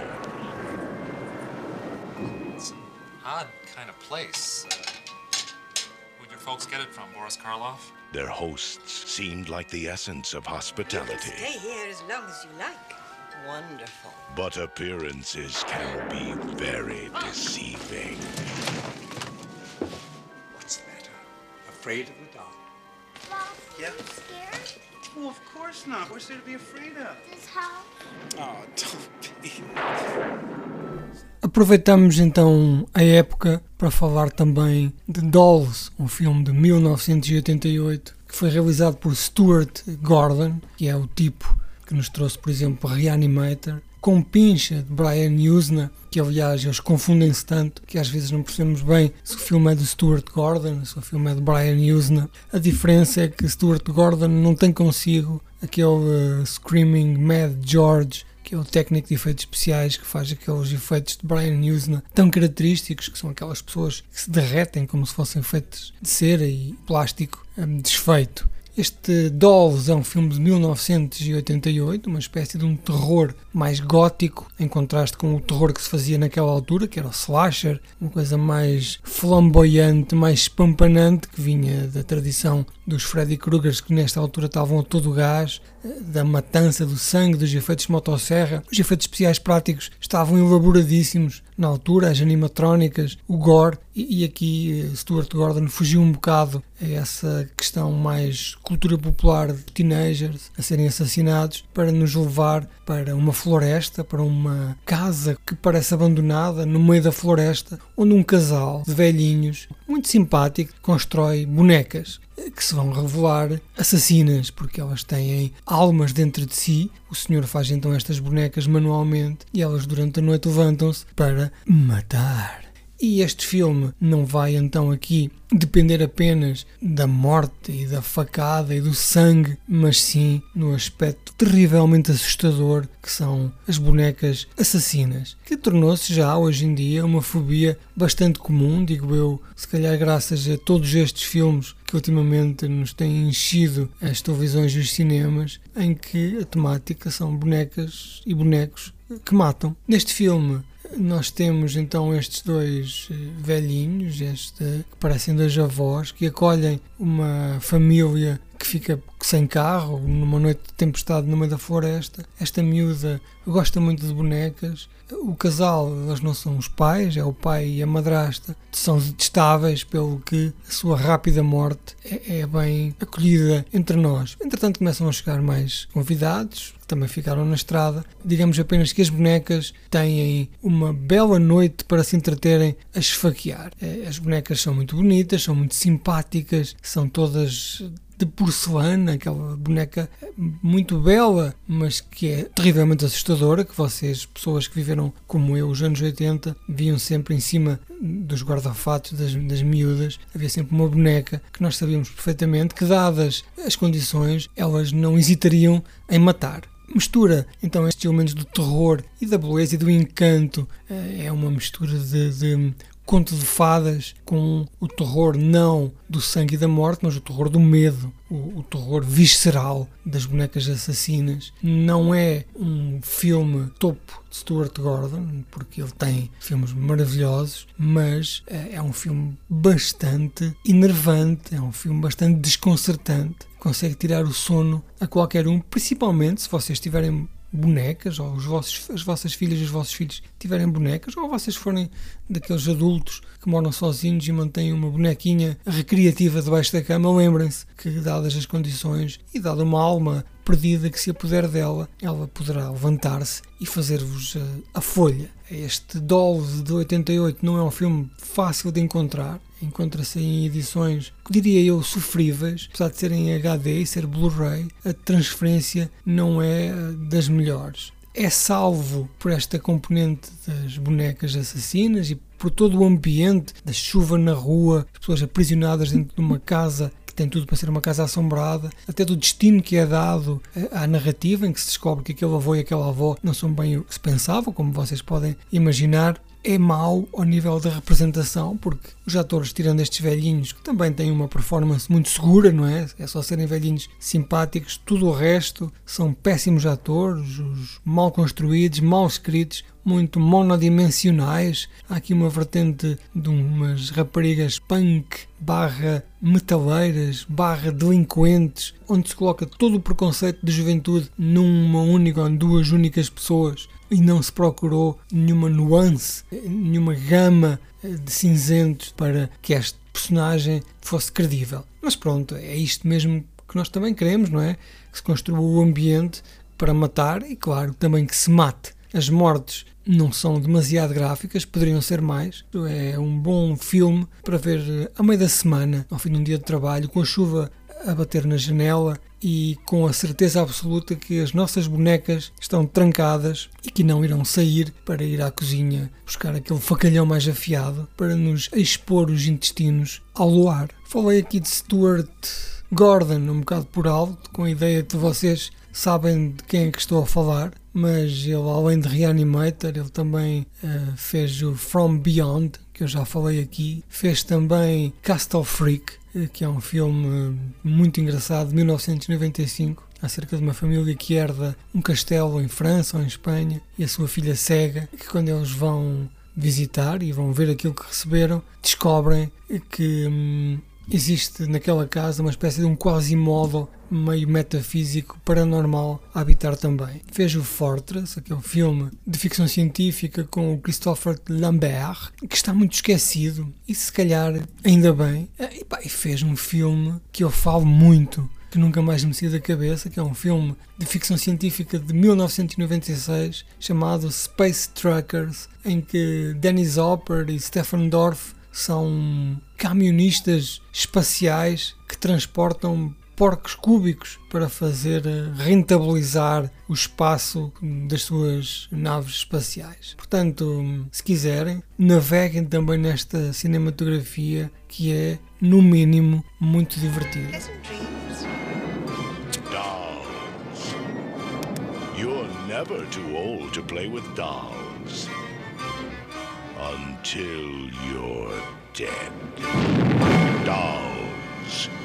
the. It's an odd kind of place. Uh, where'd your folks get it from, Boris Karloff? Their hosts seemed like the essence of hospitality, Stay here as long as you like. Wonderful. but appearances can be very deceiving. What's the matter? Afraid of the dark? Ralph, Yeah? are you scared? Oh, of course not. What's there to be afraid of? This house? Oh, don't be. Aproveitamos então a época para falar também de Dolls, um filme de 1988 que foi realizado por Stuart Gordon, que é o tipo que nos trouxe, por exemplo, Reanimator, com pincha de Brian Usna, que aliás eles confundem-se tanto que às vezes não percebemos bem se o filme é de Stuart Gordon, se o filme é de Brian Usna. A diferença é que Stuart Gordon não tem consigo aquele uh, Screaming Mad George que é o técnico de efeitos especiais que faz aqueles efeitos de Brian Usna tão característicos, que são aquelas pessoas que se derretem como se fossem feitos de cera e plástico hum, desfeito. Este Dolls é um filme de 1988, uma espécie de um terror mais gótico, em contraste com o terror que se fazia naquela altura, que era o slasher, uma coisa mais flamboyante, mais espampanante, que vinha da tradição dos Freddy Kruegers, que nesta altura estavam a todo gás, da matança, do sangue, dos efeitos de motosserra. Os efeitos especiais práticos estavam elaboradíssimos na altura, as animatrónicas, o gore, e, e aqui eh, Stuart Gordon fugiu um bocado a essa questão mais cultura popular de teenagers a serem assassinados para nos levar para uma floresta, para uma casa que parece abandonada no meio da floresta, onde um casal de velhinhos, muito simpático, constrói bonecas que se vão revelar assassinas, porque elas têm almas dentro de si. O senhor faz então estas bonecas manualmente e elas durante a noite levantam-se para matar. E este filme não vai então aqui depender apenas da morte e da facada e do sangue, mas sim no aspecto terrivelmente assustador que são as bonecas assassinas, que tornou-se já hoje em dia uma fobia bastante comum, digo eu, se calhar graças a todos estes filmes que ultimamente nos têm enchido as televisões e os cinemas, em que a temática são bonecas e bonecos que matam. Neste filme nós temos então estes dois eh, velhinhos, este, que parecem dois avós, que acolhem uma família que fica sem carro, numa noite de tempestade no meio da floresta. Esta miúda gosta muito de bonecas. O casal, eles não são os pais, é o pai e a madrasta, são detestáveis, pelo que a sua rápida morte é, é bem acolhida entre nós. Entretanto, começam a chegar mais convidados, que também ficaram na estrada. Digamos apenas que as bonecas têm uma bela noite para se entreterem a esfaquear. Eh, As bonecas são muito bonitas, são muito simpáticas, são todas de porcelana, aquela boneca muito bela, mas que é terrivelmente assustadora, que vocês, pessoas que viveram como eu, os anos 80, viam sempre em cima dos guarda-fatos das, das miúdas, havia sempre uma boneca que nós sabíamos perfeitamente que, dadas as condições, elas não hesitariam em matar. Mistura então estes elementos do terror e da beleza e do encanto, Eh, é uma mistura de, de conto de fadas com o terror não do sangue e da morte, mas o terror do medo, o, o terror visceral das bonecas assassinas. Não é um filme topo de Stuart Gordon, porque ele tem filmes maravilhosos, mas eh, é um filme bastante enervante, é um filme bastante desconcertante. Consegue tirar o sono a qualquer um, principalmente se vocês tiverem bonecas, ou os vossos, as vossas filhas e os vossos filhos tiverem bonecas, ou vocês forem daqueles adultos que moram sozinhos e mantêm uma bonequinha recreativa debaixo da cama, lembrem-se que, dadas as condições e dada uma alma perdida que se apoder dela, ela poderá levantar-se e fazer-vos eh, a folha. Este Dolls de 88 não é um filme fácil de encontrar, encontra-se em edições, diria eu, sofríveis, apesar de serem em HD e ser Blu-ray, a transferência não é eh, das melhores. É salvo por esta componente das bonecas assassinas e por todo o ambiente da chuva na rua, as pessoas aprisionadas dentro de uma casa tem tudo para ser uma casa assombrada, até do destino que é dado eh, à narrativa, em que se descobre que aquele avô e aquela avó não são bem o que se pensava, como vocês podem imaginar. É mau ao nível da representação, porque os atores, tirando estes velhinhos, que também têm uma performance muito segura, não é? É só serem velhinhos simpáticos, tudo o resto são péssimos atores, os mal construídos, mal escritos, muito monodimensionais. Há aqui uma vertente de umas raparigas punk barra metaleiras, barra delinquentes, onde se coloca todo o preconceito de juventude numa única ou duas únicas pessoas e não se procurou nenhuma nuance, nenhuma gama de cinzentos para que este personagem fosse credível. Mas pronto, é isto mesmo que nós também queremos, não é? Que se construa o ambiente para matar e, claro, também que se mate. As mortes não são demasiado gráficas, poderiam ser mais. É um bom filme para ver a meio da semana, ao fim de um dia de trabalho, com a chuva a bater na janela e com a certeza absoluta que as nossas bonecas estão trancadas e que não irão sair para ir à cozinha buscar aquele facalhão mais afiado para nos expor os intestinos ao luar. Falei aqui de Stuart Gordon um bocado por alto, com a ideia de vocês sabem de quem é que estou a falar, mas ele, além de Reanimator, ele também uh, fez o From Beyond, que eu já falei aqui, fez também Castle Freak, uh, que é um filme muito engraçado, de 1995, acerca de uma família que herda um castelo em França ou em Espanha e a sua filha cega, que quando eles vão visitar e vão ver aquilo que receberam, descobrem que hum, existe naquela casa uma espécie de um quasi-modo meio metafísico paranormal a habitar também. Fez o Fortress, aquele filme de ficção científica com o Christopher Lambert, que está muito esquecido e se calhar ainda bem. E, pá, fez um filme que eu falo muito que nunca mais me saiu da cabeça, que é um filme de ficção científica de 1996 chamado Space Truckers, em que Dennis Hopper e Stephen Dorff são camionistas espaciais que transportam porcos cúbicos para fazer rentabilizar o espaço das suas naves espaciais. Portanto, se quiserem, naveguem também nesta cinematografia que é, no mínimo, muito divertida. Dolls. You're never too old to play with dolls. Until you're dead. Dolls.